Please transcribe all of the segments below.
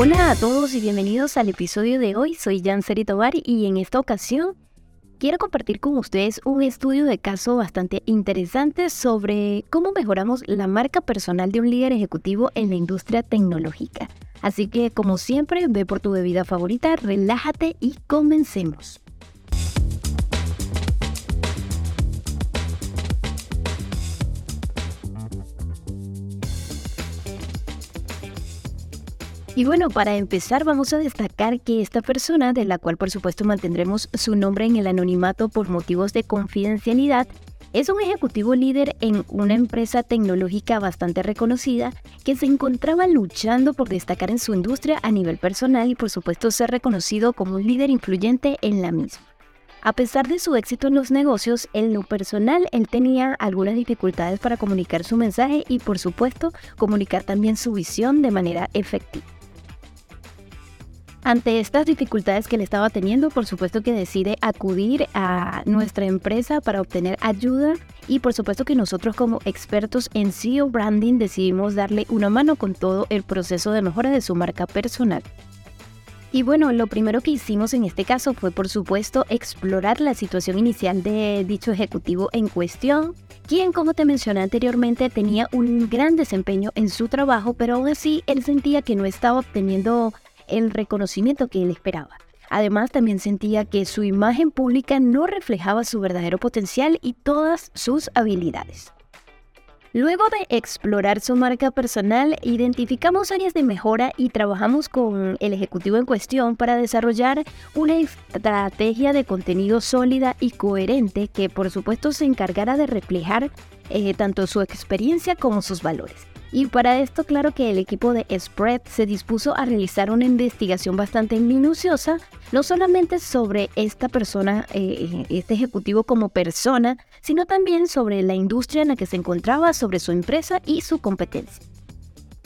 Hola a todos y bienvenidos al episodio de hoy. Soy Jan Tobar y en esta ocasión quiero compartir con ustedes un estudio de caso bastante interesante sobre cómo mejoramos la marca personal de un líder ejecutivo en la industria tecnológica. Así que, como siempre, ve por tu bebida favorita, relájate y comencemos. Y bueno, para empezar vamos a destacar que esta persona, de la cual por supuesto mantendremos su nombre en el anonimato por motivos de confidencialidad, es un ejecutivo líder en una empresa tecnológica bastante reconocida que se encontraba luchando por destacar en su industria a nivel personal y por supuesto ser reconocido como un líder influyente en la misma. A pesar de su éxito en los negocios, en lo personal él tenía algunas dificultades para comunicar su mensaje y por supuesto comunicar también su visión de manera efectiva. Ante estas dificultades que le estaba teniendo, por supuesto que decide acudir a nuestra empresa para obtener ayuda y por supuesto que nosotros como expertos en SEO branding decidimos darle una mano con todo el proceso de mejora de su marca personal. Y bueno, lo primero que hicimos en este caso fue por supuesto explorar la situación inicial de dicho ejecutivo en cuestión, quien como te mencioné anteriormente tenía un gran desempeño en su trabajo, pero aún así él sentía que no estaba obteniendo el reconocimiento que él esperaba. Además, también sentía que su imagen pública no reflejaba su verdadero potencial y todas sus habilidades. Luego de explorar su marca personal, identificamos áreas de mejora y trabajamos con el ejecutivo en cuestión para desarrollar una estrategia de contenido sólida y coherente que por supuesto se encargara de reflejar eh, tanto su experiencia como sus valores. Y para esto, claro que el equipo de Spread se dispuso a realizar una investigación bastante minuciosa, no solamente sobre esta persona, eh, este ejecutivo como persona, sino también sobre la industria en la que se encontraba, sobre su empresa y su competencia.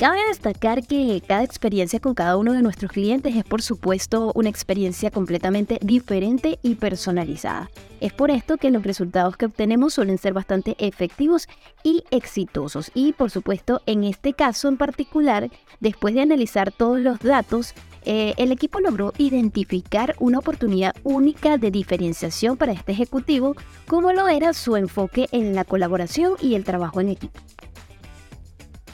Cabe destacar que cada experiencia con cada uno de nuestros clientes es por supuesto una experiencia completamente diferente y personalizada. Es por esto que los resultados que obtenemos suelen ser bastante efectivos y exitosos. Y por supuesto, en este caso en particular, después de analizar todos los datos, eh, el equipo logró identificar una oportunidad única de diferenciación para este ejecutivo, como lo era su enfoque en la colaboración y el trabajo en equipo.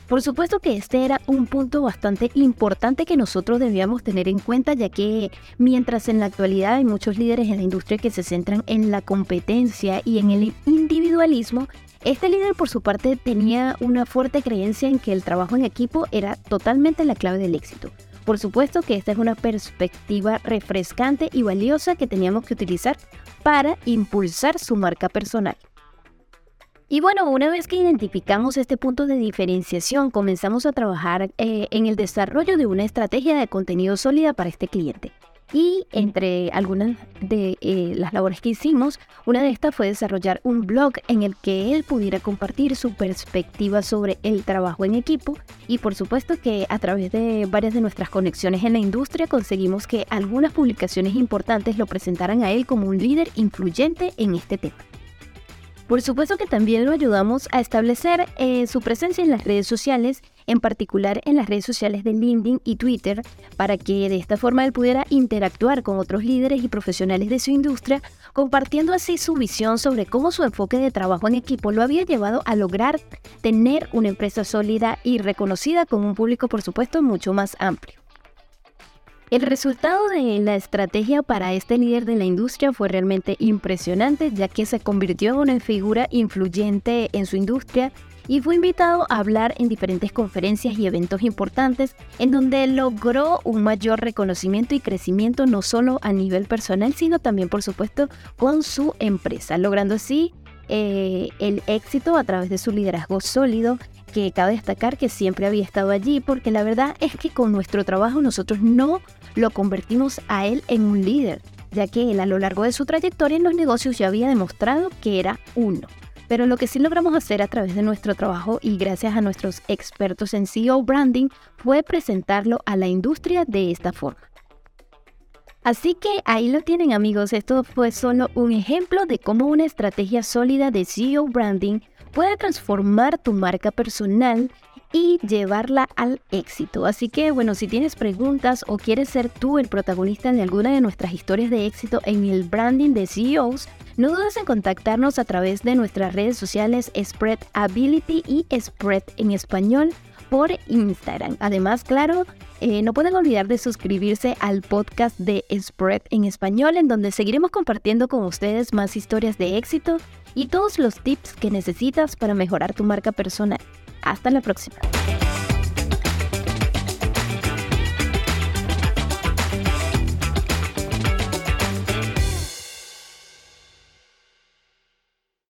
Por supuesto que este era un punto bastante importante que nosotros debíamos tener en cuenta, ya que mientras en la actualidad hay muchos líderes en la industria que se centran en la competencia y en el individualismo, este líder por su parte tenía una fuerte creencia en que el trabajo en equipo era totalmente la clave del éxito. Por supuesto que esta es una perspectiva refrescante y valiosa que teníamos que utilizar para impulsar su marca personal. Y bueno, una vez que identificamos este punto de diferenciación, comenzamos a trabajar eh, en el desarrollo de una estrategia de contenido sólida para este cliente. Y entre algunas de eh, las labores que hicimos, una de estas fue desarrollar un blog en el que él pudiera compartir su perspectiva sobre el trabajo en equipo y por supuesto que a través de varias de nuestras conexiones en la industria conseguimos que algunas publicaciones importantes lo presentaran a él como un líder influyente en este tema. Por supuesto que también lo ayudamos a establecer eh, su presencia en las redes sociales, en particular en las redes sociales de LinkedIn y Twitter, para que de esta forma él pudiera interactuar con otros líderes y profesionales de su industria, compartiendo así su visión sobre cómo su enfoque de trabajo en equipo lo había llevado a lograr tener una empresa sólida y reconocida con un público, por supuesto, mucho más amplio. El resultado de la estrategia para este líder de la industria fue realmente impresionante, ya que se convirtió en una figura influyente en su industria y fue invitado a hablar en diferentes conferencias y eventos importantes, en donde logró un mayor reconocimiento y crecimiento no solo a nivel personal, sino también, por supuesto, con su empresa, logrando así eh, el éxito a través de su liderazgo sólido que cabe destacar que siempre había estado allí, porque la verdad es que con nuestro trabajo nosotros no lo convertimos a él en un líder, ya que él a lo largo de su trayectoria en los negocios ya había demostrado que era uno. Pero lo que sí logramos hacer a través de nuestro trabajo y gracias a nuestros expertos en CEO Branding fue presentarlo a la industria de esta forma. Así que ahí lo tienen amigos, esto fue solo un ejemplo de cómo una estrategia sólida de CEO Branding puede transformar tu marca personal y llevarla al éxito. Así que bueno, si tienes preguntas o quieres ser tú el protagonista de alguna de nuestras historias de éxito en el branding de CEOs, no dudes en contactarnos a través de nuestras redes sociales Spread Ability y Spread en español por Instagram. Además, claro, eh, no pueden olvidar de suscribirse al podcast de Spread en español, en donde seguiremos compartiendo con ustedes más historias de éxito y todos los tips que necesitas para mejorar tu marca personal. Hasta la próxima.